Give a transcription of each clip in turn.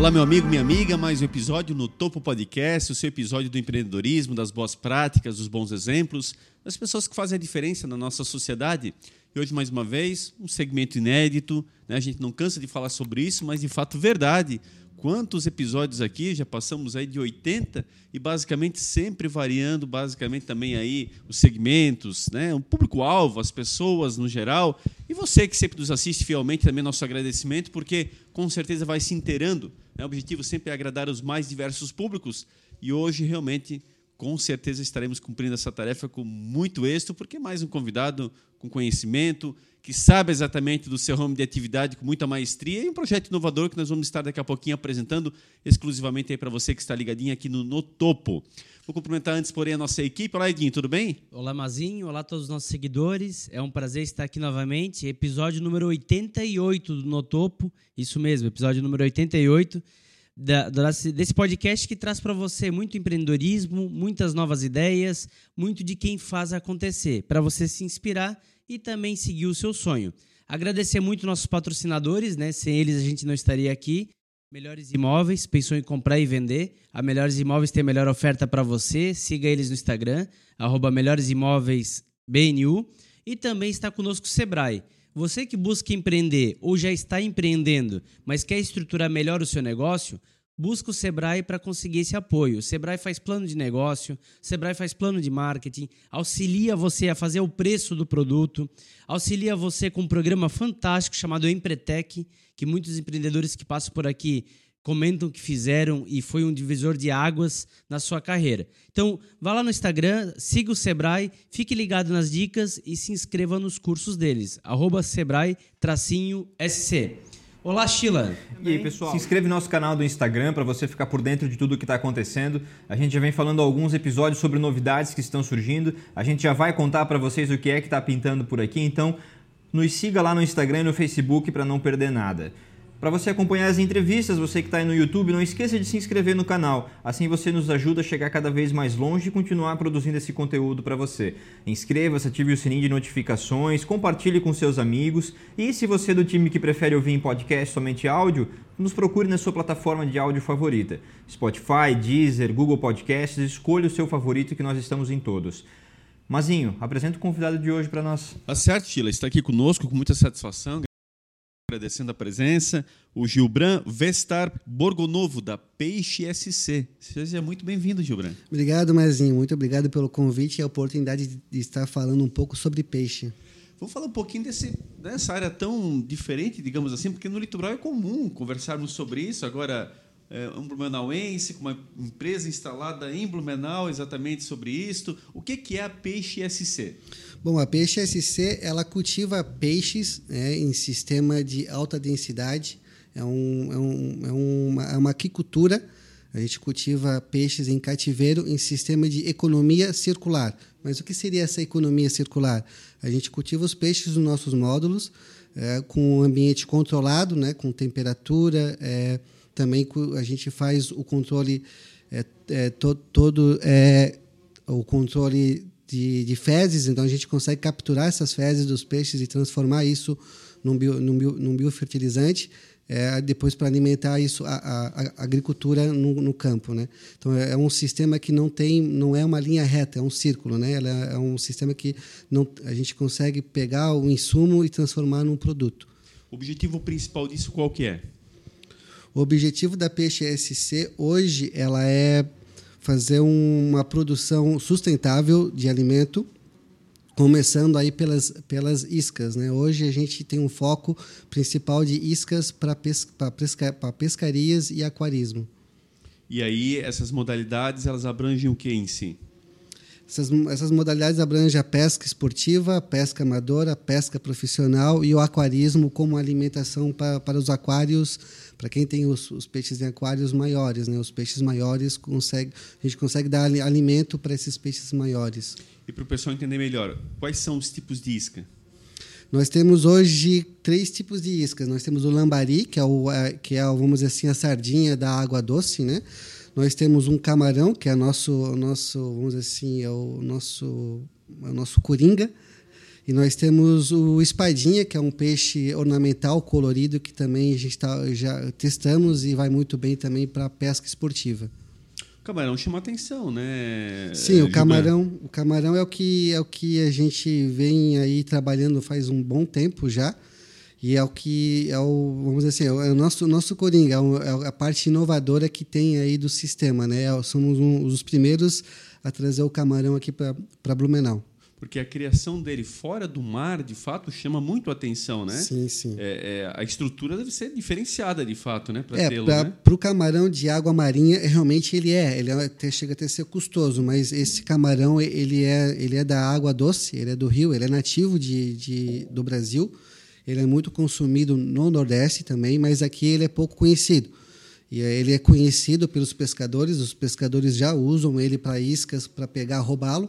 Olá, meu amigo, minha amiga, mais um episódio no Topo Podcast, o seu episódio do empreendedorismo, das boas práticas, dos bons exemplos, das pessoas que fazem a diferença na nossa sociedade. E hoje, mais uma vez, um segmento inédito. Né? A gente não cansa de falar sobre isso, mas de fato verdade quantos episódios aqui, já passamos aí de 80 e basicamente sempre variando, basicamente também aí os segmentos, né, o público-alvo, as pessoas no geral. E você que sempre nos assiste fielmente, também nosso agradecimento, porque com certeza vai se inteirando. O objetivo sempre é agradar os mais diversos públicos e hoje realmente com certeza estaremos cumprindo essa tarefa com muito êxito, porque é mais um convidado com conhecimento, que sabe exatamente do seu ramo de atividade com muita maestria e um projeto inovador que nós vamos estar daqui a pouquinho apresentando exclusivamente aí para você que está ligadinho aqui no, no Topo. Vou cumprimentar antes, porém, a nossa equipe. Olá, Edinho, tudo bem? Olá, Mazinho. Olá a todos os nossos seguidores. É um prazer estar aqui novamente. Episódio número 88 do No Topo. Isso mesmo, episódio número 88 da, desse podcast que traz para você muito empreendedorismo, muitas novas ideias, muito de quem faz acontecer, para você se inspirar e também seguir o seu sonho. Agradecer muito nossos patrocinadores, né? Sem eles a gente não estaria aqui. Melhores Imóveis, pensou em comprar e vender. A Melhores Imóveis tem a melhor oferta para você. Siga eles no Instagram, arroba BNU. E também está conosco o Sebrae. Você que busca empreender ou já está empreendendo, mas quer estruturar melhor o seu negócio, busca o Sebrae para conseguir esse apoio. O Sebrae faz plano de negócio, o Sebrae faz plano de marketing, auxilia você a fazer o preço do produto, auxilia você com um programa fantástico chamado Empretec, que muitos empreendedores que passam por aqui comentam que fizeram e foi um divisor de águas na sua carreira. Então, vá lá no Instagram, siga o Sebrae, fique ligado nas dicas e se inscreva nos cursos deles. Sebrae-SC. Olá, Sheila. E aí, pessoal? Se inscreve no nosso canal do Instagram para você ficar por dentro de tudo o que está acontecendo. A gente já vem falando alguns episódios sobre novidades que estão surgindo. A gente já vai contar para vocês o que é que está pintando por aqui. Então, nos siga lá no Instagram e no Facebook para não perder nada. Para você acompanhar as entrevistas, você que está aí no YouTube, não esqueça de se inscrever no canal. Assim você nos ajuda a chegar cada vez mais longe e continuar produzindo esse conteúdo para você. Inscreva-se, ative o sininho de notificações, compartilhe com seus amigos e se você é do time que prefere ouvir em podcast somente áudio, nos procure na sua plataforma de áudio favorita. Spotify, Deezer, Google Podcasts, escolha o seu favorito que nós estamos em todos. Mazinho, apresenta o convidado de hoje para nós. Tá certo, Sheila. Está aqui conosco com muita satisfação agradecendo a presença, o Gilbran Vestar Borgonovo, da Peixe SC. Seja muito bem-vindo, Gilbran. Obrigado, Mazinho. Muito obrigado pelo convite e a oportunidade de estar falando um pouco sobre peixe. Vamos falar um pouquinho desse, dessa área tão diferente, digamos assim, porque no litoral é comum conversarmos sobre isso. Agora, é, um blumenauense, com uma empresa instalada em Blumenau, exatamente sobre isto. O que, que é a Peixe SC? Bom, a Peixe SC ela cultiva peixes né, em sistema de alta densidade. É, um, é, um, é, uma, é uma aquicultura. A gente cultiva peixes em cativeiro em sistema de economia circular. Mas o que seria essa economia circular? A gente cultiva os peixes nos nossos módulos, é, com um ambiente controlado, né, com temperatura, é, também a gente faz o controle é, é, to, todo é, o controle de, de, fezes, então a gente consegue capturar essas fezes dos peixes e transformar isso num, bio, num, bio, num biofertilizante, é, depois para alimentar isso a, a, a agricultura no, no, campo, né? Então é, é, um sistema que não tem, não é uma linha reta, é um círculo, né? Ela é, um sistema que não, a gente consegue pegar o insumo e transformar num produto. O objetivo principal disso qual que é? O objetivo da Peixe SC hoje ela é fazer uma produção sustentável de alimento, começando aí pelas, pelas iscas. Né? Hoje a gente tem um foco principal de iscas para pesca, pesca, pescarias e aquarismo. E aí essas modalidades elas abrangem o que em si? Essas, essas modalidades abrangem a pesca esportiva, a pesca amadora, a pesca profissional e o aquarismo como alimentação para, para os aquários, para quem tem os, os, peixes em aquários maiores. Né? Os peixes maiores, consegue, a gente consegue dar alimento para esses peixes maiores. E para o pessoal entender melhor, quais são os tipos de isca? Nós temos hoje três tipos de iscas. Nós temos o lambari, que é, o, que é vamos dizer assim, a sardinha da água doce, né? Nós temos um camarão, que é nosso, nosso vamos dizer assim, é o nosso, é o nosso coringa. E nós temos o espadinha, que é um peixe ornamental colorido que também a gente tá, já testamos e vai muito bem também para pesca esportiva. O camarão chama atenção, né? Sim, o camarão, o camarão é o que é o que a gente vem aí trabalhando faz um bom tempo já. E é o que é o, vamos dizer assim, é o nosso nosso coringa, é, é a parte inovadora que tem aí do sistema, né? É, somos um, os primeiros a trazer o camarão aqui para Blumenau porque a criação dele fora do mar, de fato, chama muito a atenção, né? Sim, sim. É, é, a estrutura deve ser diferenciada, de fato, né? Para é, né? o camarão de água marinha, realmente ele é. Ele é, até, chega até a ser custoso, mas esse camarão, ele é, ele é da água doce, ele é do rio, ele é nativo de, de, do Brasil. Ele é muito consumido no Nordeste também, mas aqui ele é pouco conhecido. E ele é conhecido pelos pescadores, os pescadores já usam ele para iscas, para pegar, roubá-lo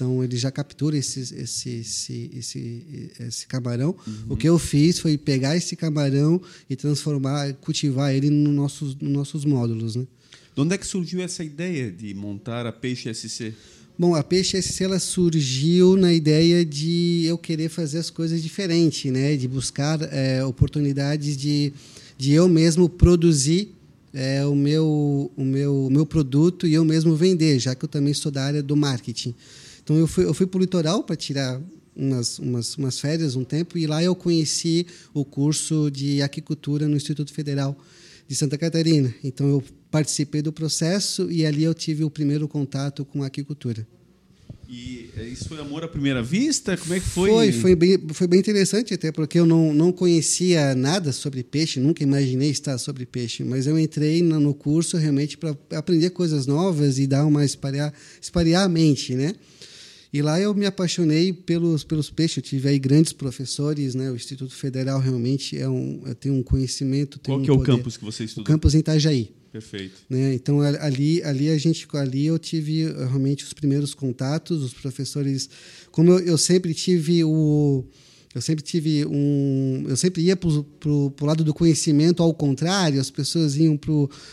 então ele já captura esse, esse, esse, esse, esse camarão. Uhum. O que eu fiz foi pegar esse camarão e transformar, cultivar ele nos nossos, nos nossos módulos. Né? De onde é que surgiu essa ideia de montar a Peixe SC? Bom, a Peixe SC ela surgiu na ideia de eu querer fazer as coisas diferentes, né? de buscar é, oportunidades de, de eu mesmo produzir é, o, meu, o, meu, o meu produto e eu mesmo vender, já que eu também sou da área do marketing. Então eu fui, eu fui para o litoral para tirar umas, umas, umas férias um tempo e lá eu conheci o curso de aquicultura no Instituto Federal de Santa Catarina. Então eu participei do processo e ali eu tive o primeiro contato com a aquicultura. E é, isso foi amor à primeira vista? Como é que foi? Foi, foi bem, foi bem interessante, até porque eu não, não conhecia nada sobre peixe, nunca imaginei estar sobre peixe, mas eu entrei no curso realmente para aprender coisas novas e dar uma espalhar, espalhar a mente, né? E lá eu me apaixonei pelos, pelos peixes. Eu tive aí grandes professores, né? O Instituto Federal realmente é um, tem um conhecimento. Tem Qual um que é o campus que você estudou? O campus em Itajaí. Perfeito. Né? Então ali, ali a gente, ali eu tive realmente os primeiros contatos, os professores. Como eu, eu sempre tive o eu sempre tive um. Eu sempre ia para o lado do conhecimento ao contrário, as pessoas iam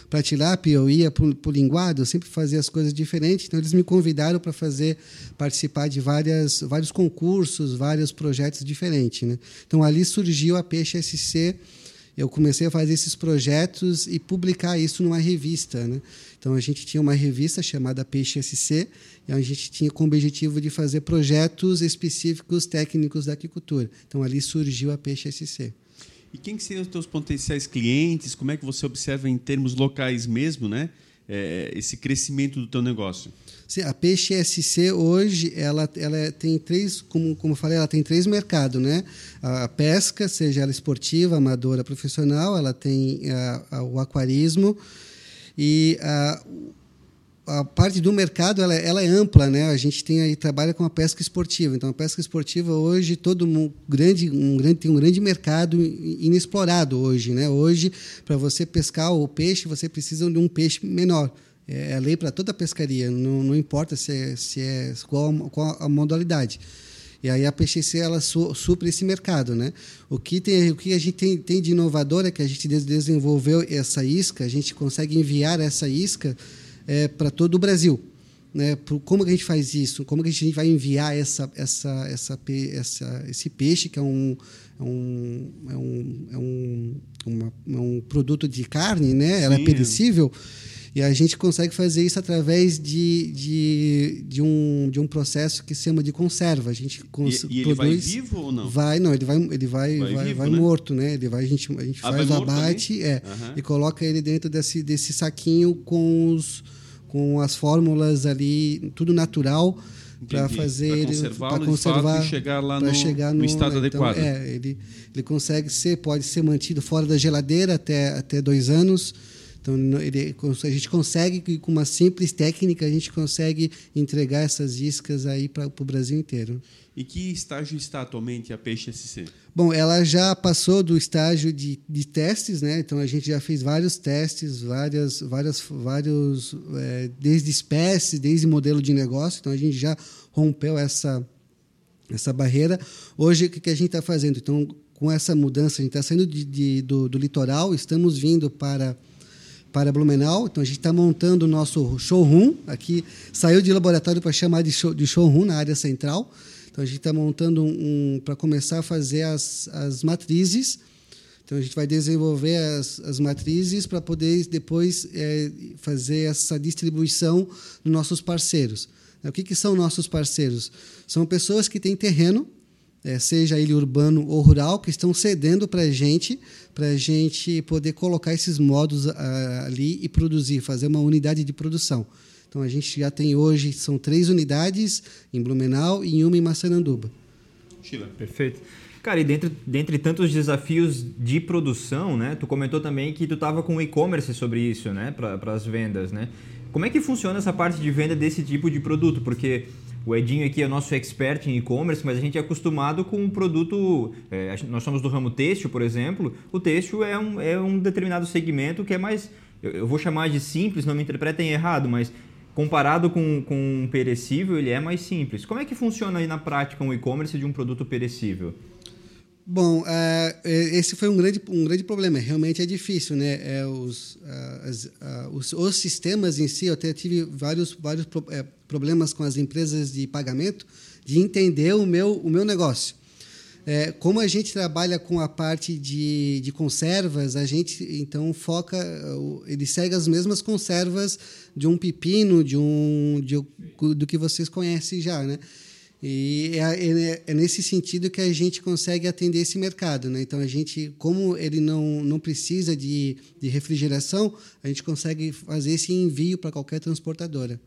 para tilápia, eu ia para o linguado, eu sempre fazia as coisas diferentes. Então, eles me convidaram para fazer, participar de várias, vários concursos, vários projetos diferentes. Né? Então, ali surgiu a Peixe SC eu comecei a fazer esses projetos e publicar isso numa revista. Né? Então, a gente tinha uma revista chamada Peixe SC, e a gente tinha como objetivo de fazer projetos específicos técnicos da aquicultura. Então, ali surgiu a Peixe SC. E quem que seriam os teus potenciais clientes? Como é que você observa em termos locais mesmo, né? É, esse crescimento do teu negócio? Sim, a Peixe SC hoje ela, ela tem três, como, como eu falei, ela tem três mercados, né? A pesca, seja ela esportiva, amadora, profissional, ela tem a, a, o aquarismo e a, a parte do mercado ela, ela, é ampla, né? A gente tem aí trabalha com a pesca esportiva. Então a pesca esportiva hoje todo um grande um grande tem um grande mercado inexplorado hoje, né? Hoje para você pescar o peixe você precisa de um peixe menor. É, é lei para toda a pescaria, não, não importa se é, se é qual, qual a modalidade. E aí a PXC ela su, supre esse mercado, né? O que tem, o que a gente tem, tem de inovador é que a gente desenvolveu essa isca, a gente consegue enviar essa isca é, para todo o Brasil. Né? Como que a gente faz isso? Como que a gente vai enviar essa, essa, essa, essa, esse peixe que é um, é um, é um, é um, uma, é um produto de carne, né? Ela é perecível. E a gente consegue fazer isso através de, de, de, um, de um processo que se chama de conserva. A gente cons- e, e ele vai vivo ou não? Vai, não, ele vai, ele vai, vai, vai, vivo, vai né? morto, né? Ele vai, a gente, a gente ah, faz o abate é, uhum. e coloca ele dentro desse, desse saquinho com, os, com as fórmulas ali, tudo natural para fazer para conservar e chegar lá no, chegar no, no estado então, adequado. É, ele, ele consegue ser, pode ser mantido fora da geladeira até, até dois anos então, ele, a gente consegue, com uma simples técnica, a gente consegue entregar essas iscas aí para o Brasil inteiro. E que estágio está atualmente a Peixe SC? Bom, ela já passou do estágio de, de testes, né? Então a gente já fez vários testes, várias, várias, vários, é, desde espécies, desde modelo de negócio. Então a gente já rompeu essa essa barreira. Hoje o que a gente está fazendo? Então com essa mudança a gente está saindo de, de, do, do litoral, estamos vindo para para Blumenau. Então a gente está montando o nosso showroom aqui. Saiu de laboratório para chamar de, show, de showroom na área central. Então a gente está montando um, um para começar a fazer as, as matrizes. Então a gente vai desenvolver as, as matrizes para poder depois é, fazer essa distribuição nos nossos parceiros. O que, que são nossos parceiros? São pessoas que têm terreno, é, seja ele urbano ou rural, que estão cedendo para a gente, para a gente poder colocar esses modos a, ali e produzir, fazer uma unidade de produção. Então a gente já tem hoje, são três unidades em Blumenau e uma em Massaranduba. Sheila. Perfeito. Cara, e dentre, dentre tantos desafios de produção, né? Tu comentou também que tu estava com e-commerce sobre isso, né? Para as vendas, né? Como é que funciona essa parte de venda desse tipo de produto? Porque o Edinho aqui é nosso expert em e-commerce, mas a gente é acostumado com um produto. É, nós somos do ramo têxtil, por exemplo. O têxtil é um, é um determinado segmento que é mais. Eu, eu vou chamar de simples, não me interpretem errado, mas comparado com, com um perecível, ele é mais simples. Como é que funciona aí na prática um e-commerce de um produto perecível? Bom, uh, esse foi um grande, um grande problema. Realmente é difícil, né? É, os, uh, as, uh, os, os, sistemas em si, eu até tive vários, vários pro, é, problemas com as empresas de pagamento de entender o meu, o meu negócio. É, como a gente trabalha com a parte de, de conservas, a gente então foca, ele segue as mesmas conservas de um pepino, de um de, do que vocês conhecem já, né? E é, é, é, nesse sentido que a gente consegue atender esse mercado. Né? Então, a gente, como ele não, não precisa de, de refrigeração, a gente consegue fazer esse envio para qualquer transportadora.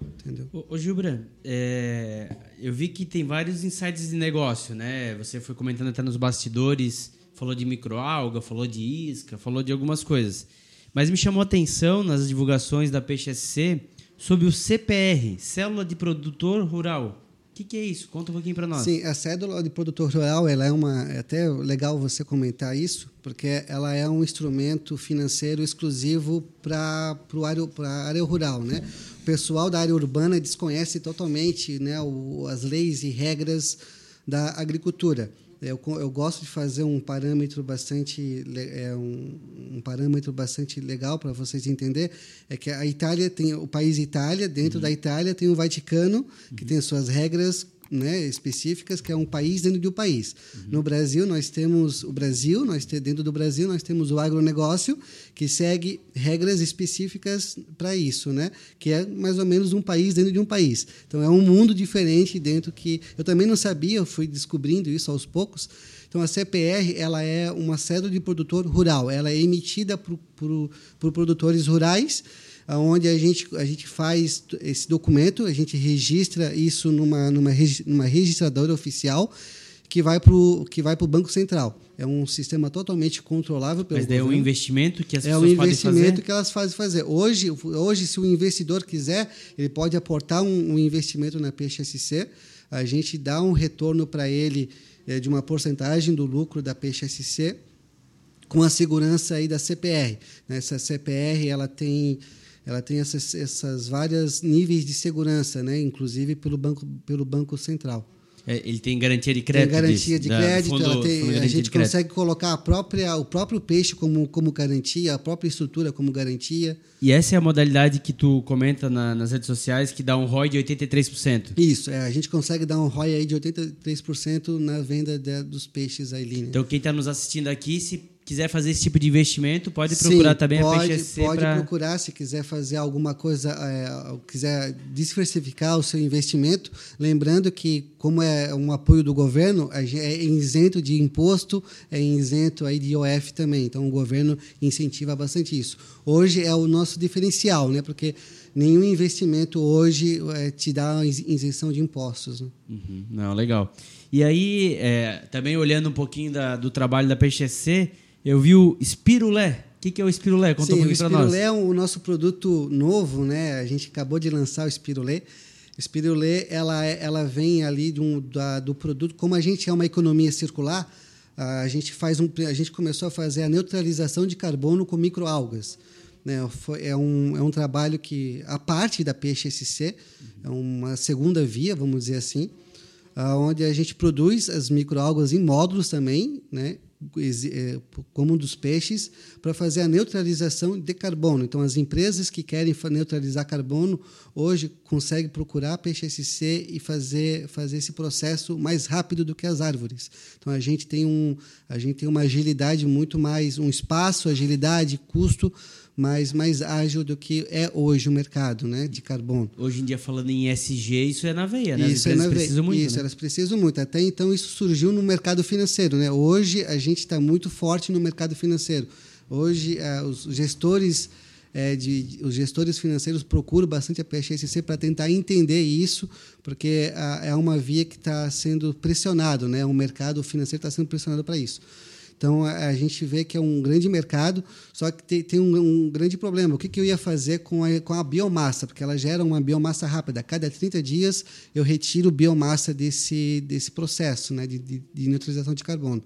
Entendeu? Ô, ô Gilbran, é, eu vi que tem vários insights de negócio, né? Você foi comentando até nos bastidores, falou de microalga, falou de isca, falou de algumas coisas. Mas me chamou a atenção nas divulgações da Peixe SC sobre o CPR, Célula de Produtor Rural. O que, que, é isso? Conta um pouquinho para nós. Sim, a cédula de produtor rural ela é uma é até legal você comentar isso, porque ela é um instrumento financeiro exclusivo para a área rural, né? O pessoal da área urbana desconhece totalmente, né, o, as leis e regras da agricultura. Eu, eu gosto de fazer um parâmetro bastante é um, um parâmetro bastante legal para vocês entender é que a Itália tem o país Itália dentro uhum. da Itália tem o Vaticano que uhum. tem suas regras né, específicas, que é um país dentro de um país. Uhum. No Brasil, nós temos o Brasil, nós te, dentro do Brasil, nós temos o agronegócio, que segue regras específicas para isso, né? que é mais ou menos um país dentro de um país. Então, é um mundo diferente dentro que... Eu também não sabia, eu fui descobrindo isso aos poucos. Então, a CPR ela é uma cédula de produtor rural. Ela é emitida por, por, por produtores rurais, onde a gente, a gente faz esse documento, a gente registra isso numa, numa, numa registradora oficial que vai para o Banco Central. É um sistema totalmente controlável pelo Mas daí é um investimento que as é pessoas um investimento que elas fazem fazer. Hoje, hoje, se o investidor quiser, ele pode aportar um, um investimento na PXSC. A gente dá um retorno para ele é, de uma porcentagem do lucro da PXSC com a segurança aí da CPR. Essa CPR ela tem ela tem essas, essas várias níveis de segurança, né? inclusive pelo Banco, pelo banco Central. É, ele tem garantia de crédito? Tem garantia de crédito. Fundo, tem, a gente consegue colocar a própria, o próprio peixe como, como garantia, a própria estrutura como garantia. E essa é a modalidade que tu comenta na, nas redes sociais, que dá um ROI de 83%. Isso, é, a gente consegue dar um ROI aí de 83% na venda de, dos peixes aí. Então, quem está nos assistindo aqui, se quiser fazer esse tipo de investimento, pode procurar Sim, também pode, a PXC Pode pra... procurar, se quiser fazer alguma coisa, é, quiser diversificar o seu investimento, lembrando que, como é um apoio do governo, é isento de imposto, é isento aí de IOF também. Então, o governo incentiva bastante isso. Hoje é o nosso diferencial, né? porque nenhum investimento hoje é, te dá isenção de impostos. Né? Uhum. Não, legal. E aí, é, também olhando um pouquinho da, do trabalho da PXC, eu vi o Spirulé. O que, que é o Spirulé? Conta Sim, um pouquinho para nós. O Spirulé é o nosso produto novo, né? A gente acabou de lançar o Spirulé. O Spirulé, ela, é, ela vem ali de um, da, do produto. Como a gente é uma economia circular, a gente, faz um, a gente começou a fazer a neutralização de carbono com microalgas. Né? É, um, é um trabalho que, a parte da PXSC, é uma segunda via, vamos dizer assim, onde a gente produz as microalgas em módulos também, né? É, como um dos peixes para fazer a neutralização de carbono. Então, as empresas que querem neutralizar carbono hoje conseguem procurar peixe SC e fazer, fazer esse processo mais rápido do que as árvores. Então, a gente tem, um, a gente tem uma agilidade muito mais, um espaço, agilidade, custo mais, mais ágil do que é hoje o mercado né, de carbono. Hoje em dia, falando em SG, isso é na veia, né? Isso As é na veia. precisam muito. Isso, né? elas precisam muito. Até então, isso surgiu no mercado financeiro. Né? Hoje, a gente está muito forte no mercado financeiro. Hoje, eh, os gestores. eh, de, os gestores financeiros procuram bastante a PSC para tentar entender isso, porque ah, é uma via que está sendo pressionado, né? o mercado financeiro está sendo pressionado para isso. Então a, gente vê que é um grande mercado, só que tem, tem um, um grande problema. O que, que eu ia fazer com a, com a biomassa? Porque ela gera uma biomassa rápida. A cada 30 dias eu retiro biomassa desse, desse processo né, de, de, de neutralização de carbono.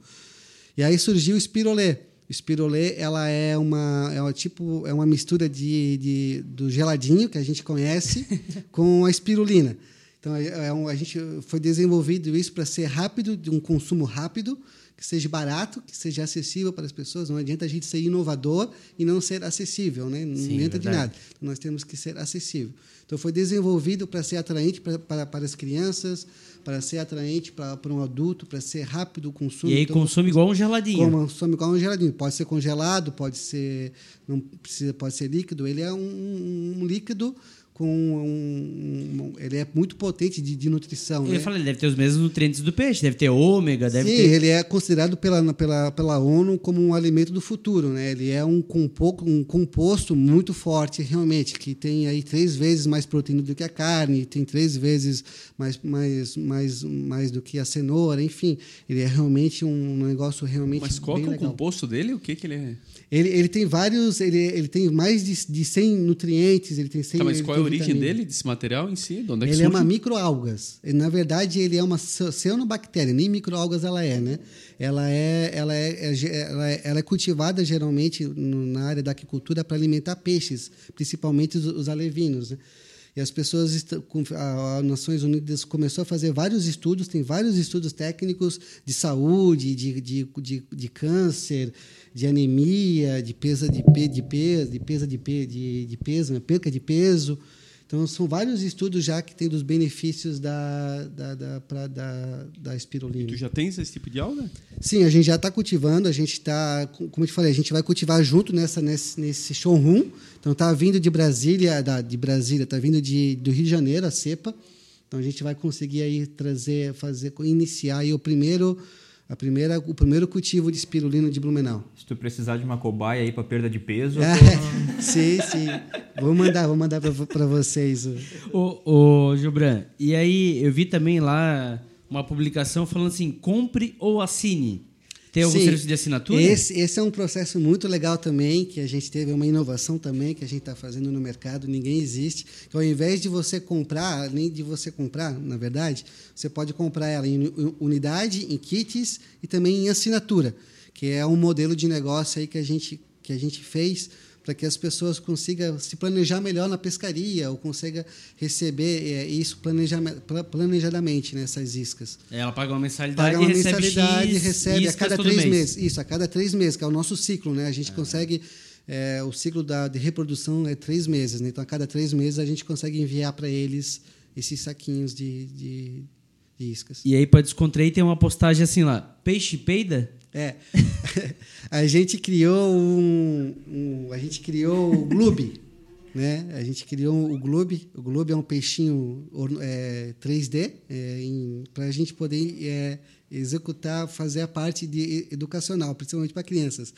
E aí surgiu o espirolê. O espirolê ela é uma é uma tipo é uma mistura de, de do geladinho que a gente conhece com a espirulina. Então é, é um, a gente foi desenvolvido isso para ser rápido, de um consumo rápido, que seja barato, que seja acessível para as pessoas. Não adianta a gente ser inovador e não ser acessível, né? Não Sim, adianta de verdade. nada. Então, nós temos que ser acessível. Então foi desenvolvido para ser atraente para, para, para as crianças, para ser atraente para, para um adulto, para ser rápido o consumo. E aí Então, consome igual um geladinho. Consome igual um geladinho. Pode ser congelado, pode ser não precisa, pode ser líquido. Ele é um, um líquido com um, um- ele é muito potente de, de nutrição. Eu né? ia falar, ele deve ter os mesmos nutrientes do peixe, deve ter ômega, deve Sim, ter. ele é considerado pela, pela, pela ONU como um alimento do futuro, né? Ele é um, compo, um composto muito forte, realmente, que tem aí três vezes mais proteína do que a carne, tem três vezes mais, mais, mais, mais do que a cenoura, enfim, ele é realmente um negócio realmente Mas qual bem que é o legal. composto dele? O que, que ele é? Ele, ele tem vários, ele, ele tem mais de, de 100 nutrientes, ele tem 100 Tá, mas qual é a origem vitamina. dele, desse material em si? De onde é que Ele é surge? uma microalgas. Na verdade, ele é uma cianobactéria, nem microalgas ela é, né? Ela é, ela é, é ela é, ela é cultivada geralmente na área da aquicultura para alimentar peixes, principalmente os, os alevinos, né? E as pessoas, estão, com- a, a Nações Unidas começou a fazer vários estudos, tem vários estudos técnicos de saúde, de, de, de, de câncer, de anemia, de pesa de, de peso, de pesa de, de, de peso, né? perca de peso. Então, são vários estudos já que têm dos benefícios da, da, da, pra, da, da espirulina. Tu já tens esse tipo de alga? Sim, a gente já está cultivando, a gente está, como eu te falei, a gente vai cultivar junto nessa, nesse, nesse showroom. Então, está vindo de Brasília, da, de Brasília, está vindo de, do Rio de Janeiro, a cepa. Então, a gente vai conseguir aí trazer, fazer, iniciar aí o primeiro, a primeira, o primeiro cultivo de espirulina de Blumenau. Se tu precisar de uma cobaia aí para perda de peso, É, sim, sim. Vou mandar, vou mandar para vocês. o- Ô, ô, Gilbran, e aí eu vi também lá uma publicação falando assim: compre ou assine. Tem algum Sim. serviço de assinatura? Esse, esse é um processo muito legal também, que a gente teve uma inovação também que a gente está fazendo no mercado, ninguém existe. Que ao invés de você comprar, além de você comprar, na verdade, você pode comprar ela em uni- unidade, em kits e também em assinatura, que é um modelo de negócio aí que a gente, que a gente fez para que as pessoas consigam se planejar melhor na pescaria ou consiga receber eh, isso planejame- pla- planejadamente nessas iscas. Ela paga uma mensalidade Paga uma e recebe mensalidade X recebe a cada três mês. meses. Isso, a cada três meses, que é o nosso ciclo, né? A gente consegue. é, o ciclo da, de reprodução é três meses, né? Então, a cada três meses, a gente consegue enviar para eles esses saquinhos de, de, de iscas. E aí, para descontrair, tem uma postagem assim lá: peixe peida? É. a gente criou um, um- a gente criou o Gloob, né? A gente criou o Gloob. O Gloob é um peixinho é, 3D para a gente poder é, executar, fazer a parte de educacional, principalmente para crianças.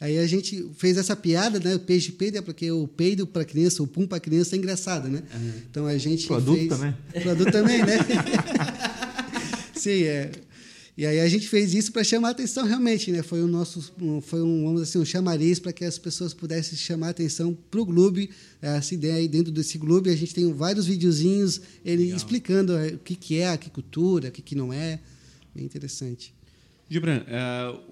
Aí a gente fez essa piada, né? O peixe peido é porque o peido para criança, o pum para criança é engraçado, né? Então a gente Pro adulto fez... também. Pro adulto também, né? Sim, é. E aí a gente fez isso para chamar a atenção realmente, né? Foi o nosso, foi um, vamos assim, um chamariz para que as pessoas pudessem chamar a atenção para o Gloob. Essa ideia aí dentro desse Gloob, a gente tem vários videozinhos ele explicando é, o que, que é a aquicultura, o que, que não é. Bem interessante. Gibran,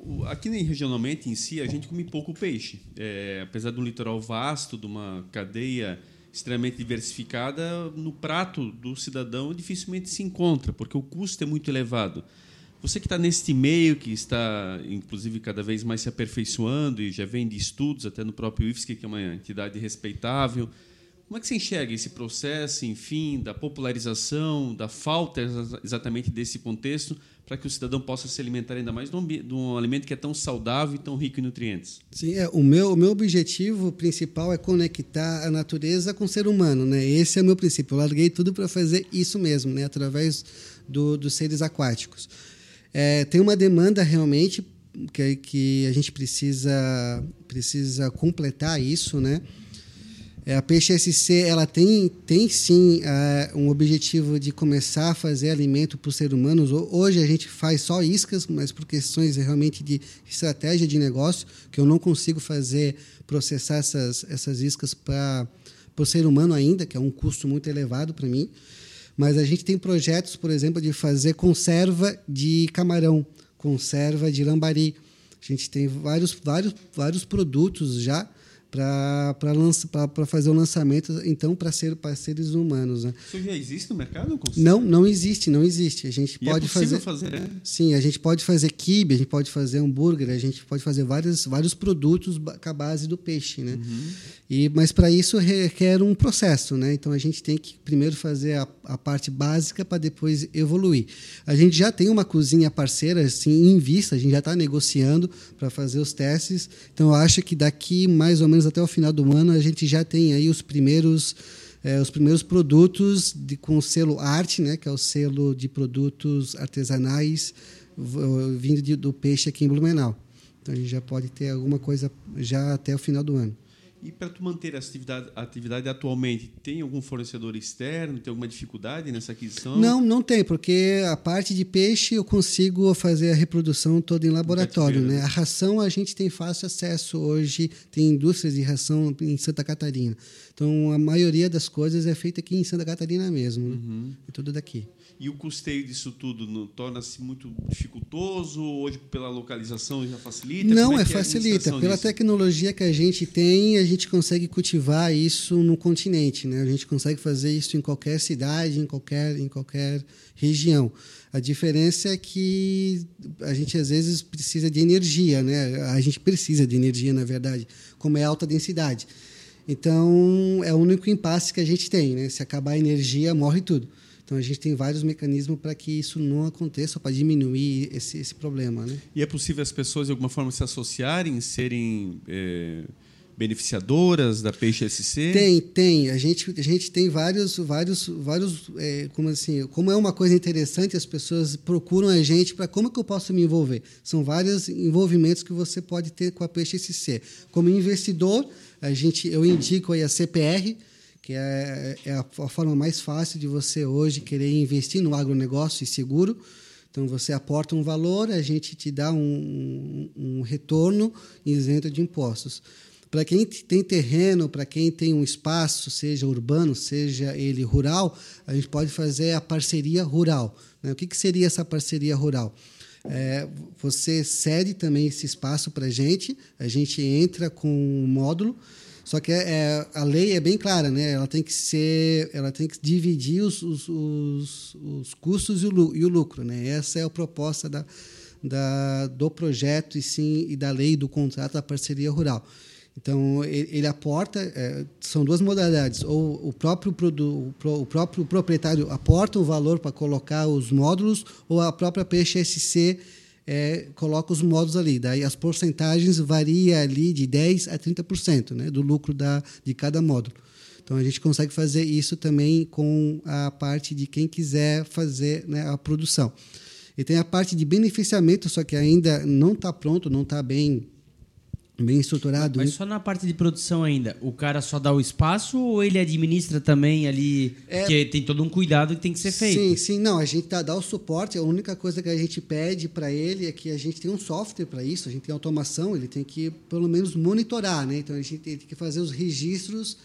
o- aqui regionalmente em si, a gente come pouco peixe. Eh, apesar de um litoral vasto, de uma cadeia extremamente diversificada, no prato do cidadão dificilmente se encontra, porque o custo é muito elevado. Você que está neste meio, que está, inclusive, cada vez mais se aperfeiçoando e já vem de estudos, até no próprio IFSC, que é uma entidade respeitável, como é que você enxerga esse processo, enfim, da popularização, da falta exatamente desse contexto para que o cidadão possa se alimentar ainda mais de um, alimento que é tão saudável e tão rico em nutrientes? Sim, é, o, meu, o meu objetivo principal é conectar a natureza com o ser humano. Né? Esse é o meu princípio. Eu larguei tudo para fazer isso mesmo, né? através do, dos seres aquáticos. É, tem uma demanda realmente que, que a gente precisa, precisa completar isso, né? É, a Peixe SC ela tem, tem sim uh, um objetivo de começar a fazer alimento para os seres humanos. Hoje a gente faz só iscas, mas por questões realmente de estratégia de negócio, que eu não consigo fazer, processar essas, essas iscas para o ser humano ainda, que é um custo muito elevado para mim. Mas a gente tem projetos, por exemplo, de fazer conserva de camarão, conserva de lambari. A gente tem vários, vários, vários produtos já para fazer o lançamento, então, para ser seres humanos. Né? Isso já existe no mercado? Não, não existe, não existe. A gente e pode é fazer. fazer é? Sim, a gente pode fazer kibe, a gente pode fazer hambúrguer, a gente pode fazer vários, vários produtos com a base do peixe, né? Uhum. E, mas para isso requer um processo, né? Então a gente tem que primeiro fazer a, a parte básica para depois evoluir. A gente já tem uma cozinha parceira assim em vista, a gente já está negociando para fazer os testes. Então eu acho que daqui mais ou menos até o final do ano, a gente já tem aí os primeiros, é, os primeiros produtos de, com o selo Arte, né, que é o selo de produtos artesanais vindo de, do peixe aqui em Blumenau. Então a gente já pode ter alguma coisa já até o final do ano. E para tu manter a atividade, a atividade atualmente, tem algum fornecedor externo? Tem alguma dificuldade nessa aquisição? Não, não tem, porque a parte de peixe eu consigo fazer a reprodução toda em laboratório. Né? A ração a gente tem fácil acesso hoje, tem indústrias de ração em Santa Catarina. Então a maioria das coisas é feita aqui em Santa Catarina mesmo, né? uhum. é tudo daqui. E o custeio disso tudo torna-se muito dificultoso? Hoje, pela localização, já facilita? Não, é, é facilita. Pela disso? tecnologia que a gente tem, a gente consegue cultivar isso no continente. Né? A gente consegue fazer isso em qualquer cidade, em qualquer, em qualquer região. A diferença é que a gente às vezes precisa de energia, né? A gente precisa de energia, na verdade, como é alta densidade. Então, é o único impasse que a gente tem, né? Se acabar a energia, morre tudo. Então a gente tem vários mecanismos para que isso não aconteça, para diminuir esse, esse problema. Né? E é possível as pessoas de alguma forma se associarem, serem é, beneficiadoras da Peixe SC? Tem, tem. A gente, a gente tem vários, vários, vários, é, como assim, como é uma coisa interessante, as pessoas procuram a gente para como que eu posso me envolver. São vários envolvimentos que você pode ter com a Peixe SC. Como investidor, a gente, eu indico aí a CPR que é, é a, a forma mais fácil de você hoje querer investir no agronegócio e seguro. Então, você aporta um valor, a gente te dá um, um retorno isento de impostos. Para quem tem terreno, para quem tem um espaço, seja urbano, seja ele rural, a gente pode fazer a parceria rural. Né? O que, que seria essa parceria rural? É, você cede também esse espaço para a gente, a gente entra com um módulo, só que é, é, a lei é bem clara, né? Ela tem que ser, ela tem que dividir os, os, os, os custos e o, e o, lucro, né? Essa é a proposta da, da, do projeto e sim e da lei do contrato da parceria rural. Então ele, ele aporta, é, são duas modalidades. Ou o próprio o próprio proprietário aporta o valor para colocar os módulos, ou a própria SC é, coloca os modos ali. Daí as porcentagens variam ali de 10% a 30% né, do lucro da, de cada módulo. Então a gente consegue fazer isso também com a parte de quem quiser fazer né, a produção. E tem a parte de beneficiamento, só que ainda não está pronto, não está bem bem estruturado. Mas só na parte de produção ainda, o cara só dá o espaço ou ele administra também ali, é, que tem todo um cuidado que tem que ser feito? Sim, sim, não, a gente dá, dá o suporte, a única coisa que a gente pede para ele é que a gente tem um software para isso, a gente tem automação, ele tem que pelo menos monitorar, né? Então a gente tem que fazer os registros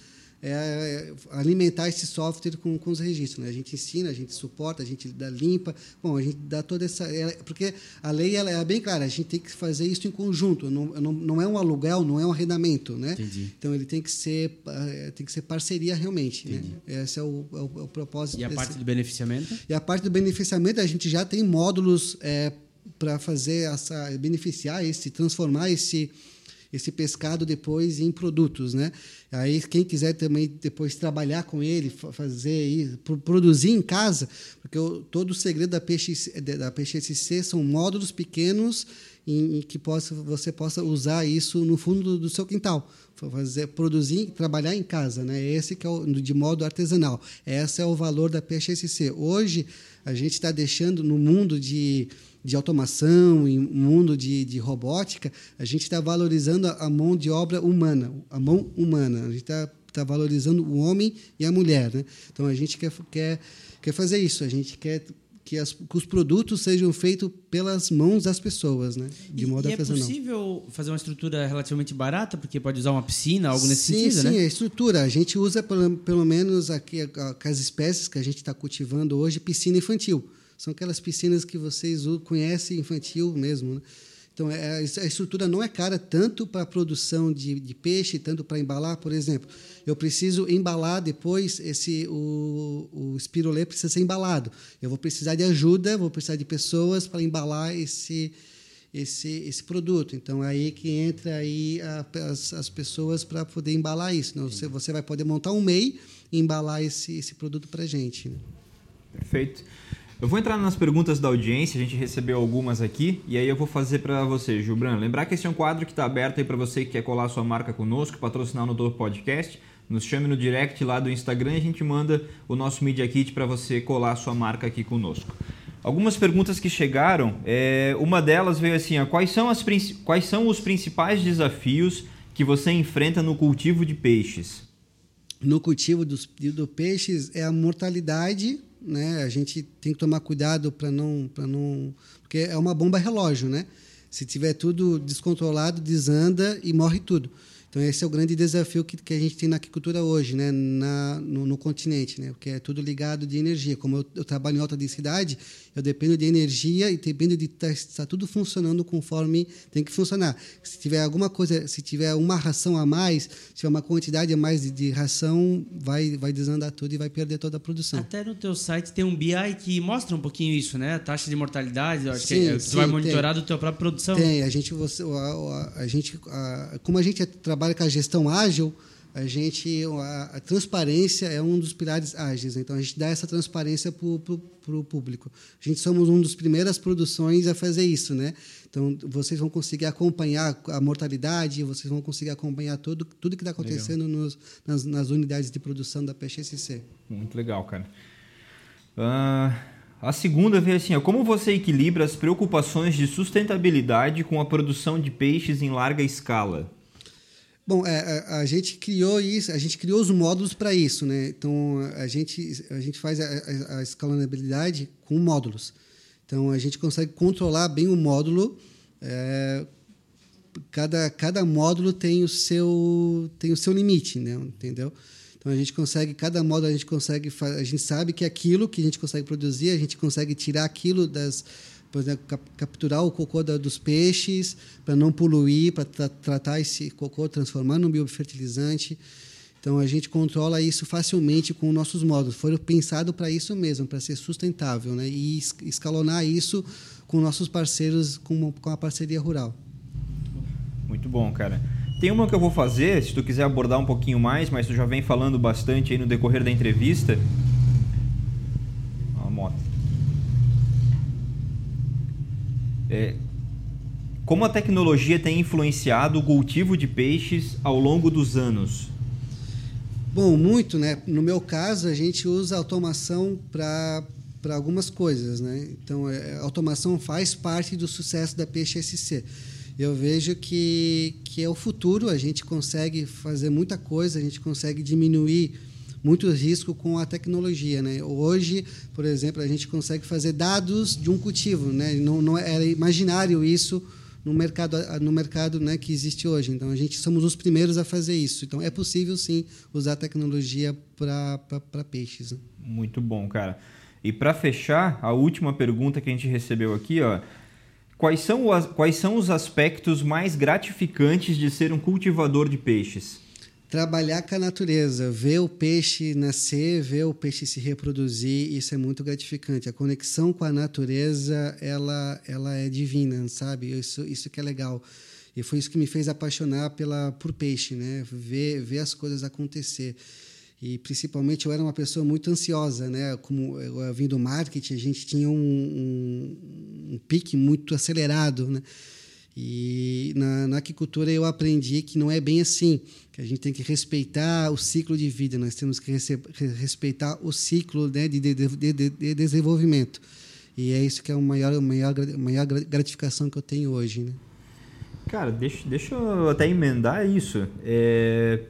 é, alimentar esse software com, com os registros. Né? A gente ensina, a gente suporta, a gente dá limpa. Bom, a gente dá toda essa. É, porque a lei ela é bem clara, a gente tem que fazer isso em conjunto. Não, não, não é um aluguel, não é um arrendamento. Né? Entendi. Então ele tem que ser, é, tem que ser parceria realmente. Né? Esse é o, é o, é o propósito. E a desse... parte do beneficiamento? E a parte do beneficiamento, a gente já tem módulos. É, para fazer essa beneficiar esse transformar esse esse pescado depois em produtos, né? Aí quem quiser também depois trabalhar com ele, fazer produzir em casa, porque o, todo o segredo da peixe da SC são módulos pequenos em, em, que possa, você possa usar isso no fundo do, seu quintal, fazer produzir, trabalhar em casa, né? Esse que é o, de modo artesanal. Esse é o valor da SC. Hoje a gente está deixando no mundo de de automação, em um mundo de, de robótica, a gente está valorizando a, mão de obra humana, a mão humana. A gente está tá valorizando o homem e a mulher. Né? Então, a gente quer, quer, quer fazer isso. A gente quer que, as, que os produtos sejam feitos pelas mãos das pessoas, né? de e, modo e é artesanal. é possível fazer uma estrutura relativamente barata, porque pode usar uma piscina, algo nesse sim, sentido, sim, né? Sim, a estrutura. A gente usa, pelo, pelo menos aqui, as espécies que a gente está cultivando hoje, piscina infantil. São aquelas piscinas que vocês conhecem infantil mesmo. Né? Então, é, a estrutura não é cara tanto para a produção de, de, peixe, tanto para embalar, por exemplo. Eu preciso embalar depois, esse, o, o espirulê precisa ser embalado. Eu vou precisar de ajuda, vou precisar de pessoas para embalar esse, esse, esse produto. Então, é aí que entra aí a, as, as pessoas para poder embalar isso. Então, você, você vai poder montar um MEI e embalar esse, esse produto para a gente. Né? Perfeito. Eu vou entrar nas perguntas da audiência, a gente recebeu algumas aqui, e aí eu vou fazer para você, Gilbran. Lembrar que esse é um quadro que está aberto aí para você que quer colar sua marca conosco, patrocinar no Topo Podcast. Nos chame no direct lá do Instagram e a gente manda o nosso Media Kit para você colar sua marca aqui conosco. Algumas perguntas que chegaram, é, uma delas veio assim: ó, quais, são as, quais são os principais desafios que você enfrenta no cultivo de peixes? No cultivo dos, do peixes é a mortalidade né? A gente tem que tomar cuidado para não, para não, porque é uma bomba relógio, né? Se tiver tudo descontrolado, desanda e morre tudo. Então esse é o grande desafio que, que a gente tem na agricultura hoje, né, na, no, no, continente, né, porque é tudo ligado de energia. Como eu, eu, trabalho em alta densidade, eu dependo de energia e dependo de estar tá, tá tudo funcionando conforme tem que funcionar. Se tiver alguma coisa, se tiver uma ração a mais, se tiver uma quantidade a mais de, de ração, vai vai desandar tudo e vai perder toda a produção. Até no teu site tem um BI que mostra um pouquinho isso, né? A taxa de mortalidade, eu acho sim, que é, você vai monitorar tem. do teu própria produção. Tem, a gente você a, a, a gente a, como a gente trabalha com a gestão ágil, a gente a, a, transparência é um dos pilares ágeis. Então a gente dá essa transparência para o público. A gente somos uma das primeiras produções a fazer isso, né? Então vocês vão conseguir acompanhar a mortalidade, vocês vão conseguir acompanhar tudo tudo que está acontecendo nos, nas, nas, unidades de produção da PXSC. Muito legal, cara. Uh, a segunda veio assim: ó, como você equilibra as preocupações de sustentabilidade com a produção de peixes em larga escala? Bom, a, é, é, a, gente criou isso, a gente criou os módulos para isso, né? Então a gente a gente faz a, a, escalonabilidade com módulos. Então a gente consegue controlar bem o módulo. É, cada cada módulo tem o seu tem o seu limite, né? Entendeu? Então a gente consegue cada módulo a gente consegue a gente sabe que aquilo que a gente consegue produzir a gente consegue tirar aquilo das por exemplo, cap capturar o cocô da, dos peixes para não poluir, para tra tratar esse cocô, transformar num biofertilizante. Então a gente controla isso facilmente com nossos módulos. Foram pensados para isso mesmo, para ser sustentável, né? E escalonar isso com nossos parceiros, com, com a parceria rural. Muito bom, cara. Tem uma que eu vou fazer, se tu quiser abordar um pouquinho mais, mas tu já vem falando bastante aí no decorrer da entrevista. A moto. É, como a tecnologia tem influenciado o cultivo de peixes ao longo dos anos? Bom, muito, né? No meu caso, a gente usa automação para para algumas coisas, né? Então, é, a automação faz parte do sucesso da Peixe SC. Eu vejo que, que é o futuro, a gente consegue fazer muita coisa, a gente consegue diminuir muito risco com a tecnologia. Né? Hoje, por exemplo, a gente consegue fazer dados de um cultivo. Né? Não, não era imaginário isso no mercado, no mercado né, que existe hoje. Então, a gente somos os primeiros a fazer isso. Então, é possível, sim, usar tecnologia para peixes. Né? Muito bom, cara. E para fechar, a última pergunta que a gente recebeu aqui, ó, quais são, quais são os aspectos mais gratificantes de ser um cultivador de peixes? Trabalhar com a natureza, ver o peixe nascer, ver o peixe se reproduzir, isso é muito gratificante. A conexão com a natureza, ela, ela é divina, sabe? Isso, isso que é legal. E foi isso que me fez apaixonar pela, por peixe, né? Ver, ver as coisas acontecer. E principalmente eu era uma pessoa muito ansiosa, né? Como eu, vim do marketing, a gente tinha um, um, um pique muito acelerado, né? E na, na aquicultura eu aprendi que não é bem assim, que a gente tem que respeitar o ciclo de vida, nós temos que respeitar o ciclo né, de, de, de, de, desenvolvimento. E é isso que é a maior, maior, maior gratificação que eu tenho hoje. Né? Cara, deixa, deixa eu até emendar isso. É,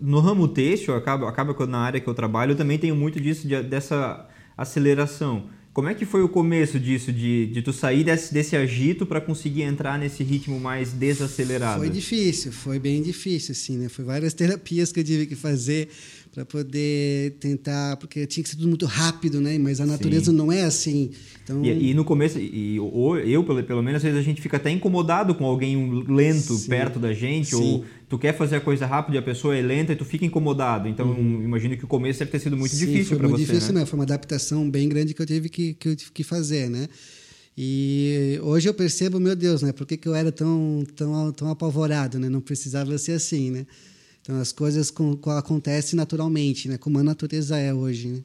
no ramo têxtil, acaba, acaba na área que eu trabalho, eu também tenho muito disso, de, dessa aceleração. Como é que foi o começo disso, de, de tu sair desse, desse agito para conseguir entrar nesse ritmo mais desacelerado? Foi difícil, foi bem difícil, assim, né? Foi várias terapias que eu tive que fazer para poder tentar, porque tinha que ser tudo muito rápido, né? Mas a natureza Sim. não é assim. Então... E, e no começo, e, ou eu, pelo, pelo menos, às vezes a gente fica até incomodado com alguém lento Sim. perto da gente, Sim. ou tu quer fazer a coisa rápido e a pessoa é lenta e tu fica incomodado. Então, uhum. imagino que o começo deve ter sido muito difícil para você. Foi muito difícil, né? Foi uma adaptação bem grande que eu tive que, que, eu tive que fazer, né? E hoje eu percebo, meu Deus, né? Por que, que eu era tão, tão, tão apavorado, né? Não precisava ser assim, né? Então as coisas com, com, acontecem naturalmente, né? Como a natureza é hoje. Né?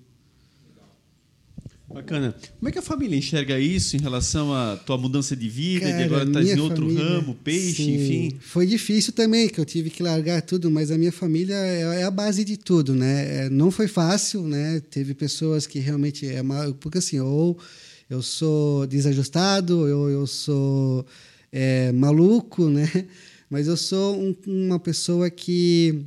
Bacana. Como é que a família enxerga isso em relação à tua mudança de vida, Cara, de agora estás em outro família, ramo, peixe, sim, enfim? Foi difícil também, que eu tive que largar tudo, mas a minha família é, é a base de tudo, né? É, não foi fácil, né? Teve pessoas que realmente é porque assim, ou eu sou desajustado, ou eu sou é, maluco, né? Mas eu sou um, uma pessoa que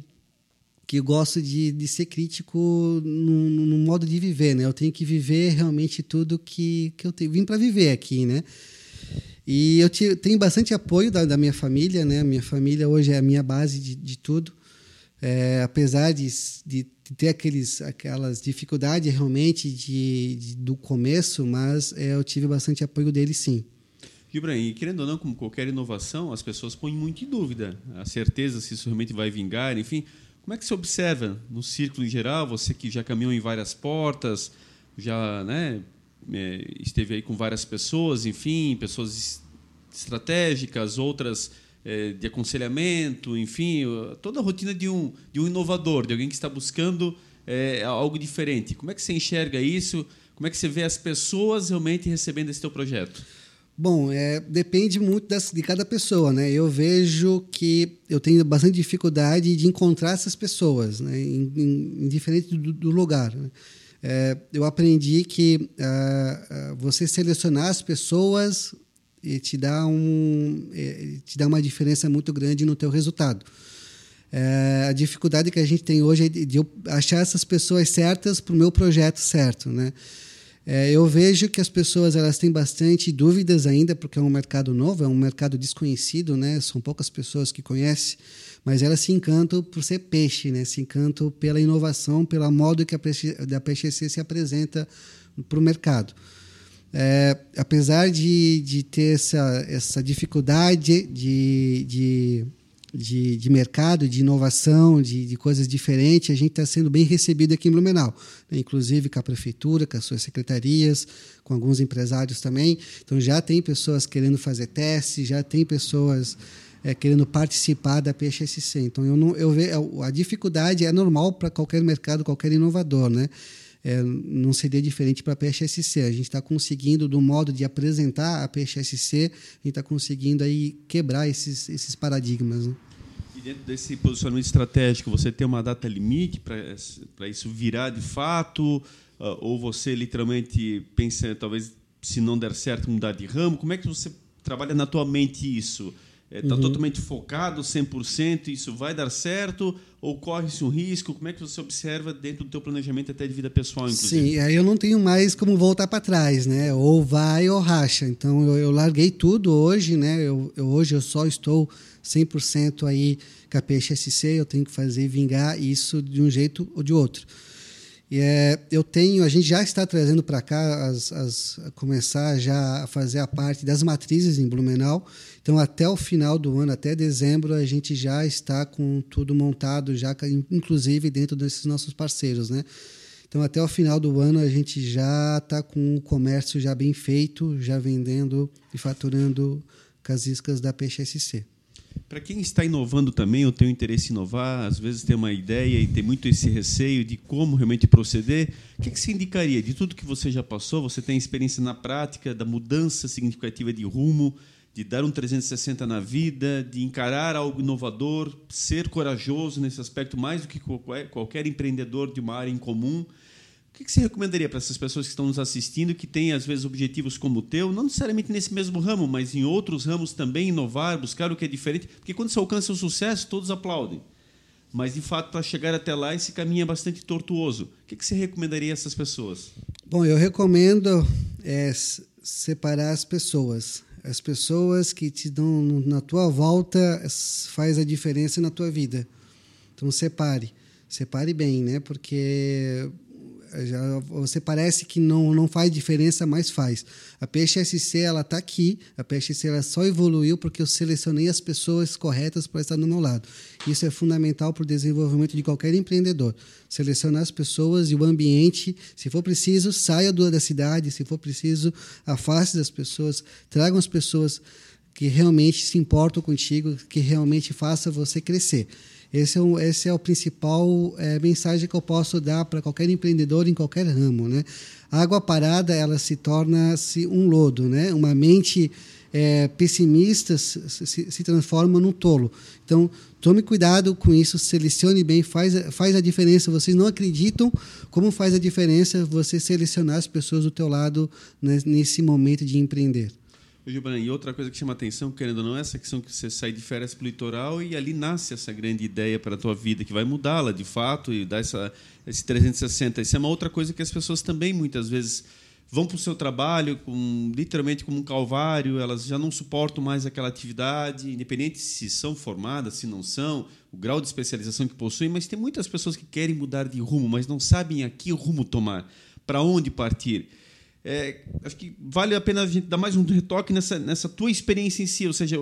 que gosto de, de ser crítico no, no, modo de viver, né? Eu tenho que viver realmente tudo que, que eu tenho, vim para viver aqui, né? E eu te, tenho bastante apoio da, da, minha família, né? Minha família hoje é a minha base de, de tudo. É, apesar de, de, ter aqueles, aquelas dificuldades realmente de, de do começo, mas é, eu tive bastante apoio deles, sim. E querendo ou não, como qualquer inovação, as pessoas põem muito em dúvida a certeza se isso realmente vai vingar, enfim. Como é que você observa no círculo em geral, você que já caminhou em várias portas, já né, é, esteve aí com várias pessoas, enfim, pessoas estratégicas, outras é, de aconselhamento, enfim, toda a rotina de um, de um inovador, de alguém que está buscando é, algo diferente. Como é que você enxerga isso? Como é que você vê as pessoas realmente recebendo esse teu projeto? Bom, é, depende muito das, de cada pessoa, né? Eu vejo que eu tenho bastante dificuldade de encontrar essas pessoas, né? Indiferente do, do lugar. Né? É, eu aprendi que uh, você selecionar as pessoas te dá um é, te dá uma diferença muito grande no teu resultado. É, a dificuldade que a gente tem hoje é de, de eu achar essas pessoas certas para o meu projeto certo, né? É, eu vejo que as pessoas elas têm bastante dúvidas ainda, porque é um mercado novo, é um mercado desconhecido, né? São poucas pessoas que conhecem, mas elas se encantam por ser peixe, né? Se encantam pela inovação, pelo modo que a peixe, PXC se apresenta para o mercado. É, apesar de, de ter essa, essa dificuldade de, de de, de mercado, de inovação, de, de coisas diferentes, a gente está sendo bem recebido aqui em Blumenau, né? inclusive com a prefeitura, com as suas secretarias, com alguns empresários também. Então já tem pessoas querendo fazer testes, já tem pessoas é, querendo participar da PXSC. Então eu não, eu vejo a dificuldade é normal para qualquer mercado, qualquer inovador, né? É, não seria diferente para a PXSC. A gente está conseguindo, do modo de apresentar a PXSC, a gente está conseguindo aí quebrar esses, esses paradigmas. Né? E dentro desse posicionamento estratégico, você tem uma data limite para isso virar de fato? Uh, ou você literalmente pensa, talvez, se não der certo, mudar de ramo? Como é que você trabalha na tua mente isso? Está é, uhum. totalmente focado, 100%, isso vai dar certo? Ou corre-se um risco? Como é que você observa dentro do teu planejamento até de vida pessoal, inclusive? Sim, aí eu não tenho mais como voltar para trás, né? Ou vai ou racha. Então, eu, eu larguei tudo hoje, né? Eu, eu, hoje eu só estou 100% aí com a PXSC, eu tenho que fazer vingar isso de um jeito ou de outro. E é, eu tenho, a gente já está trazendo para cá as, as começar já a fazer a parte das matrizes em Blumenau. Então até o final do ano, até dezembro, a gente já está com tudo montado, já inclusive dentro desses nossos parceiros, né? Então até o final do ano a gente já está com o comércio já bem feito, já vendendo e faturando casiscas da Peixe SC. Para quem está inovando também, tem um interesse em inovar, às vezes tem uma ideia e tem muito esse receio de como realmente proceder, o que, que você indicaria? De tudo que você já passou, você tem experiência na prática da mudança significativa de rumo, de dar um 360 na vida, de encarar algo inovador, ser corajoso nesse aspecto mais do que qualquer empreendedor de uma área em comum. O que você recomendaria para essas pessoas que estão nos assistindo, que têm, às vezes, objetivos como o teu, não necessariamente nesse mesmo ramo, mas em outros ramos também, inovar, buscar o que é diferente? Porque quando você alcança o sucesso, todos aplaudem. Mas, de fato, para chegar até lá, esse caminho é bastante tortuoso. O que você recomendaria a essas pessoas? Bom, eu recomendo é, separar as pessoas. As pessoas que te dão na tua volta faz a diferença na tua vida. Então, separe. Separe bem, né? Porque já, você parece que não, não faz diferença, mas faz. A PXSC ela está aqui, a PXSC ela só evoluiu porque eu selecionei as pessoas corretas para estar do meu lado. Isso é fundamental para o desenvolvimento de qualquer empreendedor. Selecionar as pessoas e o ambiente, se for preciso, saia da cidade, se for preciso, afaste das pessoas, tragam as pessoas que realmente se importam contigo, que realmente faça você crescer. Esse é o, esse é o principal é, mensagem que eu posso dar para qualquer empreendedor em qualquer ramo. Né? A água parada ela se torna-se um lodo, né? uma mente é, pessimista se, se, se, transforma num tolo. Então, tome cuidado com isso, selecione bem, faz, faz a diferença. Vocês não acreditam como faz a diferença você selecionar as pessoas do teu lado né, nesse momento de empreender. Gilberto, e outra coisa que chama atenção, querendo ou não, é essa questão que você sai de férias para o litoral e ali nasce essa grande ideia para a tua vida, que vai mudá-la de fato e dar essa, esse 360. Isso é uma outra coisa que as pessoas também muitas vezes vão para o seu trabalho com, literalmente como um calvário, elas já não suportam mais aquela atividade, independente se são formadas, se não são, o grau de especialização que possuem, mas tem muitas pessoas que querem mudar de rumo, mas não sabem a que rumo tomar, para onde partir. É, acho que vale a pena a gente dar mais um retoque nessa, nessa tua experiência em si, ou seja,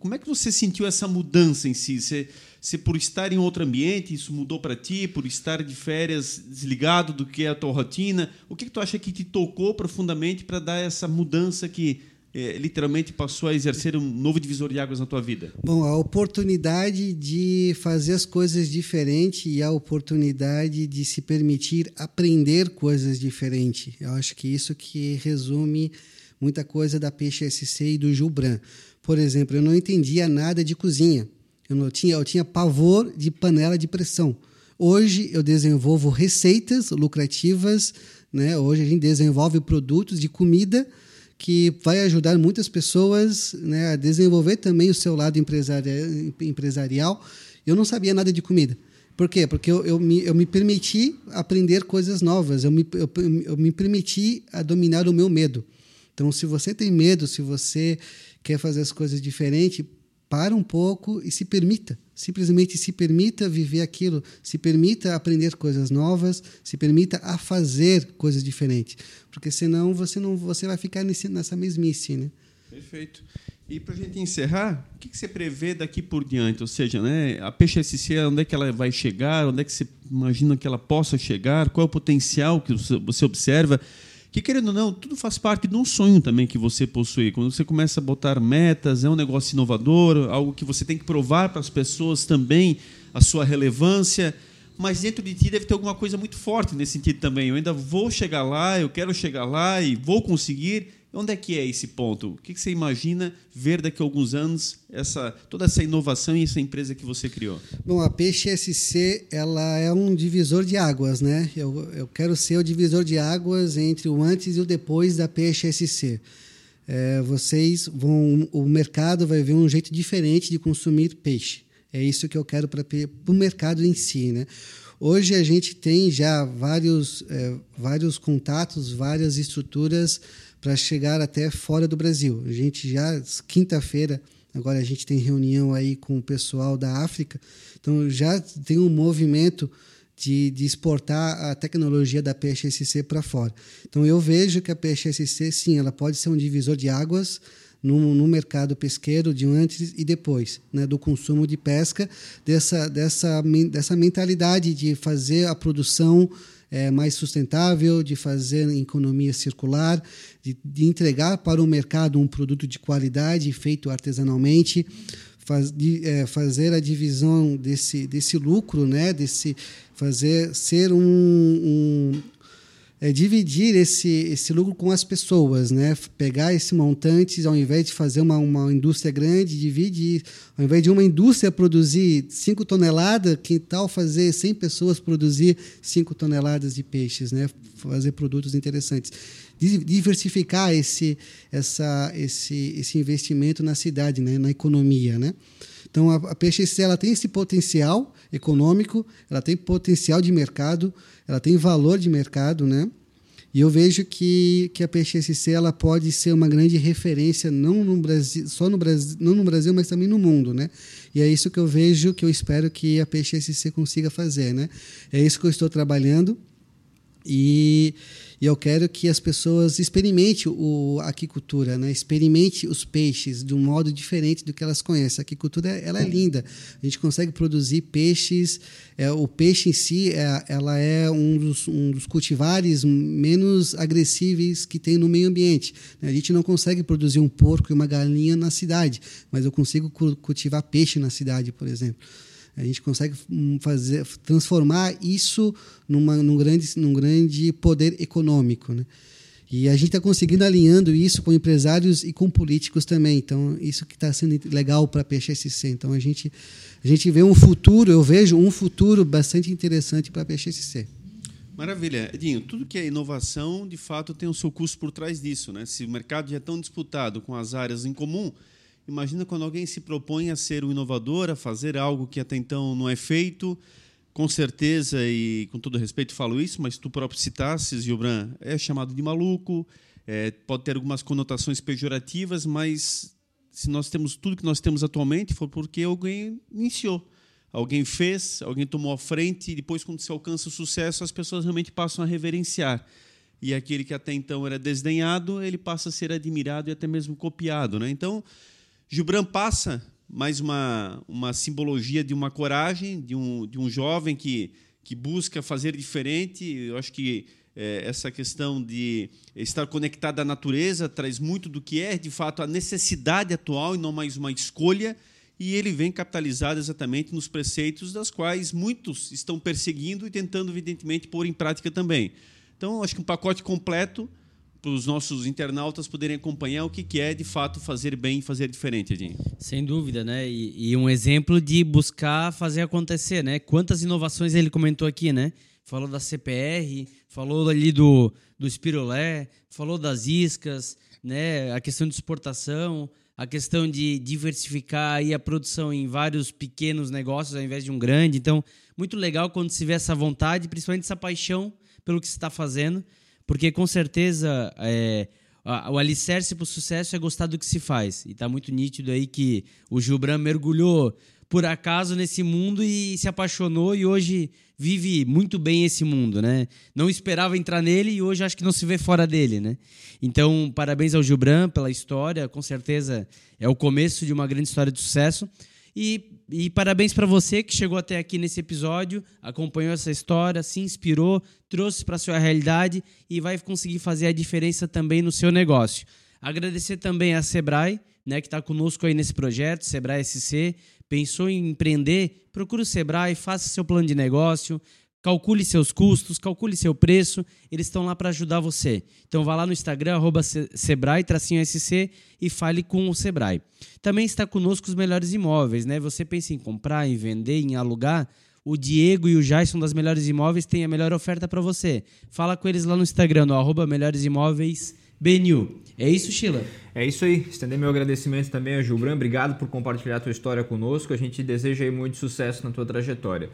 como é que você sentiu essa mudança em si? Você, você por estar em outro ambiente, isso mudou para ti, por estar de férias desligado do que é a tua rotina, o que, que tu acha que te tocou profundamente para dar essa mudança que é, literalmente passou a exercer um novo divisor de águas na tua vida? Bom, a oportunidade de fazer as coisas diferentes e a oportunidade de se permitir aprender coisas diferentes. Eu acho que isso que resume muita coisa da Peixe SC e do Gilbran. Por exemplo, eu não entendia nada de cozinha. Eu não tinha, eu tinha pavor de panela de pressão. Hoje eu desenvolvo receitas lucrativas, né? Hoje a gente desenvolve produtos de comida que vai ajudar muitas pessoas né, a desenvolver também o seu lado empresarial. Eu não sabia nada de comida. Por quê? Porque eu, eu, me, eu me permiti aprender coisas novas, eu me, eu, eu me permiti a dominar o meu medo. Então, se você tem medo, se você quer fazer as coisas diferentes, para um pouco e se permita. Simplesmente se permita viver aquilo, se permita aprender coisas novas, se permita a fazer coisas diferentes, porque senão você não você vai ficar nesse, nessa mesmice, né? Perfeito. E para a gente encerrar, o que, você prevê daqui por diante? Ou seja, né, a PXSC, onde é que ela vai chegar? Onde é que você imagina que ela possa chegar? Qual é o potencial que você observa? Que querendo ou não, tudo faz parte de um sonho também que você possui. Quando você começa a botar metas, é um negócio inovador, algo que você tem que provar para as pessoas também a sua relevância, mas dentro de ti deve ter alguma coisa muito forte nesse sentido também. Eu ainda vou chegar lá, eu quero chegar lá e vou conseguir. Onde é que é esse ponto? O que você imagina ver daqui a alguns anos essa, toda essa inovação e essa empresa que você criou? Bom, a Peixe SC ela é um divisor de águas, né? Eu, eu quero ser o divisor de águas entre o antes e o depois da Peixe SC. É, vocês vão, o mercado vai ver um jeito diferente de consumir peixe. É isso que eu quero para o mercado em si, né? Hoje a gente tem já vários, é, vários contatos, várias estruturas para chegar até fora do Brasil. A gente já, quinta-feira, agora a gente tem reunião aí com o pessoal da África, então já tem um movimento de, de exportar a tecnologia da PHSC para fora. Então eu vejo que a PHSC, sim, ela pode ser um divisor de águas no, no mercado pesqueiro de antes e depois, né, do consumo de pesca, dessa, dessa, dessa mentalidade de fazer a produção é, mais sustentável, de fazer economia circular, de, de, entregar para o mercado um produto de qualidade feito artesanalmente, faz, de, é, fazer a divisão desse, desse lucro, né, desse fazer ser um, um é, dividir esse, esse lucro com as pessoas, né? Pegar esse montante, ao invés de fazer uma, uma indústria grande, dividir. Ao invés de uma indústria produzir 5 toneladas, que tal fazer 100 pessoas produzir 5 toneladas de peixes, né? Fazer produtos interessantes. Diversificar esse, essa, esse, esse investimento na cidade, né? na economia, né? Então, a, a PXC ela tem esse potencial econômico, ela tem potencial de mercado, ela tem valor de mercado, né? E eu vejo que, que a PXSC ela pode ser uma grande referência não no Brasil, só no Brasil, não no Brasil, mas também no mundo, né? E é isso que eu vejo, que eu espero que a PXSC consiga fazer, né? É isso que eu estou trabalhando. E, e eu quero que as pessoas experimentem a aquicultura, né? experimente os peixes de um modo diferente do que elas conhecem. A aquicultura ela é linda. A gente consegue produzir peixes. É, o peixe em si é, ela é um dos, um dos cultivares menos agressíveis que tem no meio ambiente. A gente não consegue produzir um porco e uma galinha na cidade, mas eu consigo cultivar peixe na cidade, por exemplo. A gente consegue hum, fazer, transformar isso numa, num, grande, num grande poder econômico. Né? E a gente está conseguindo alinhando isso com empresários e com políticos também. Então, isso que está sendo legal para a PXSC. Então, a gente, a gente vê um futuro, eu vejo um futuro bastante interessante para a PXSC. Maravilha. Edinho, tudo que é inovação, de fato, tem o seu custo por trás disso. Né? Se o mercado já é tão disputado com as áreas em comum, Imagina quando alguém se propõe a ser um inovador, a fazer algo que até então não é feito. Com certeza, e com todo respeito falo isso, mas tu próprio citasses, Gilbran, é chamado de maluco, é, pode ter algumas conotações pejorativas, mas se nós temos tudo que nós temos atualmente, foi porque alguém iniciou. Alguém fez, alguém tomou a frente, e depois, quando se alcança o sucesso, as pessoas realmente passam a reverenciar. E aquele que até então era desdenhado, ele passa a ser admirado e até mesmo copiado. Né? Então, Gibran passa mais uma, uma simbologia de uma coragem, de um, de um jovem que, que busca fazer diferente. Eu acho que é, essa questão de estar conectado à natureza traz muito do que é, de fato, a necessidade atual e não mais uma escolha. E ele vem capitalizado exatamente nos preceitos das quais muitos estão perseguindo e tentando, evidentemente, pôr em prática também. Então, acho que um pacote completo para os nossos internautas poderem acompanhar o que, que é de fato fazer bem e fazer diferente, Edinho. Sem dúvida, né? E, e, um exemplo de buscar fazer acontecer, né? Quantas inovações ele comentou aqui, né? Falou da CPR, falou ali do, do espirulé, falou das iscas, né? A questão de exportação, a questão de diversificar aí a produção em vários pequenos negócios ao invés de um grande. Então, muito legal quando se vê essa vontade, principalmente essa paixão pelo que se está fazendo porque com certeza é, o alicerce para o sucesso é gostar do que se faz. E está muito nítido aí que o Gilbran mergulhou por acaso nesse mundo e se apaixonou e hoje vive muito bem esse mundo, né? Não esperava entrar nele e hoje acho que não se vê fora dele, né? Então, parabéns ao Gilbran pela história, com certeza é o começo de uma grande história de sucesso. E, e parabéns para você que chegou até aqui nesse episódio, acompanhou essa história, se inspirou, trouxe para sua realidade e vai conseguir fazer a diferença também no seu negócio. Agradecer também a Sebrae, né, que está conosco aí nesse projeto, Sebrae SC. Pensou em empreender? Procure o Sebrae, faça seu plano de negócio, Calcule seus custos, calcule seu preço, eles estão lá para ajudar você. Então vá lá no Instagram, arroba Sebrae, SC e fale com o Sebrae. Também está conosco os melhores imóveis, né? Você pensa em comprar, em vender, em alugar? O Diego e o Jason das Melhores Imóveis têm a melhor oferta para você. Fala com eles lá no Instagram, no arroba Melhores Imóveis BNU. É isso, Sheila? É isso aí. Estender meu agradecimento também a Gilbran. Obrigado por compartilhar a tua história conosco. A gente deseja aí muito sucesso na tua trajetória.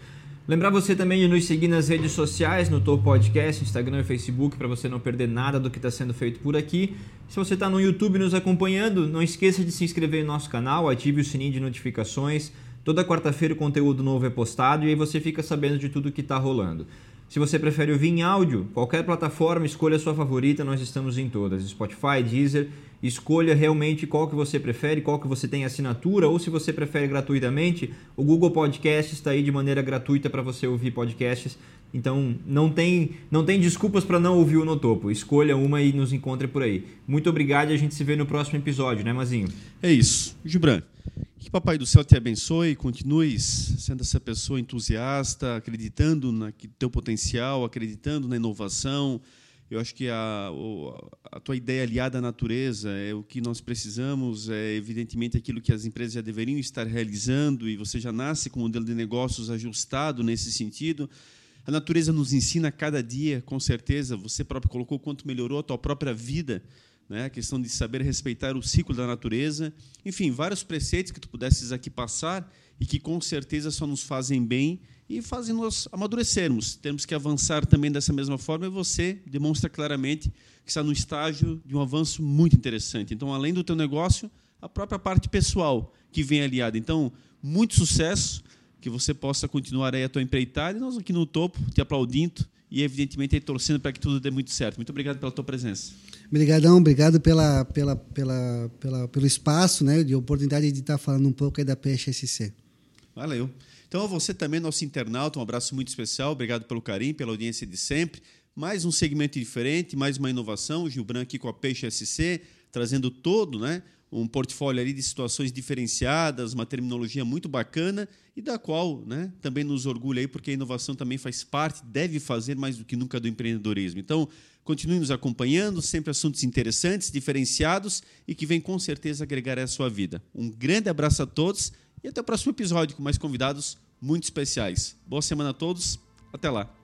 Lembrar você também de nos seguir nas redes sociais, no Topo Podcast, Instagram e Facebook, para você não perder nada do que está sendo feito por aqui. Se você está no YouTube nos acompanhando, não esqueça de se inscrever no nosso canal, ative o sininho de notificações Toda quarta-feira o conteúdo novo é postado e aí você fica sabendo de tudo que está rolando. Se você prefere ouvir em áudio, qualquer plataforma, escolha a sua favorita, nós estamos em todas. Spotify, Deezer, escolha realmente qual que você prefere, qual que você tem assinatura, ou se você prefere gratuitamente, o Google Podcast está aí de maneira gratuita para você ouvir podcasts. Então não tem, não tem desculpas para não ouvir o No Topo. Escolha uma e nos encontre por aí. Muito obrigado e a gente se vê no próximo episódio, né, Mazinho? É isso. Gibran, que Papai do Céu te abençoe, continue sendo essa pessoa entusiasta, acreditando no teu potencial, acreditando na inovação. Eu acho que a, a tua ideia aliada à natureza é o que nós precisamos, é evidentemente aquilo que as empresas já deveriam estar realizando e você já nasce com um modelo de negócios ajustado nesse sentido. A natureza nos ensina cada dia, com certeza, você próprio colocou quanto melhorou a tua própria vida né? a questão de saber respeitar o ciclo da natureza, enfim, vários preceitos que tu pudesses aqui passar e que com certeza só nos fazem bem e fazem nós amadurecermos. Temos que avançar também dessa mesma forma e você demonstra claramente que está no estágio de um avanço muito interessante. Então, além do teu negócio, a própria parte pessoal que vem aliada. Então, muito sucesso, que você possa continuar aí a tua empreitada e nós aqui no topo te aplaudindo e evidentemente torcendo para que tudo dê muito certo. Muito obrigado pela tua presença. Obrigadão, obrigado pela, pela, pela, pela, pelo espaço, né, de oportunidade de estar falando um pouco aí da PSSC. Valeu. Então, a você também, nosso internauta, um abraço muito especial. Obrigado pelo carinho, pela audiência de sempre. Mais um segmento diferente, mais uma inovação. O Gil Branco aqui com a Peixe SC, trazendo todo, né? Um portfólio ali de situações diferenciadas, uma terminologia muito bacana e da qual né, também nos orgulha aí, porque a inovação também faz parte, deve fazer mais do que nunca do empreendedorismo. Então, continue nos acompanhando, sempre assuntos interessantes, diferenciados e que vem com certeza agregar à sua vida. Um grande abraço a todos e até o próximo episódio com mais convidados muito especiais. Boa semana a todos, até lá.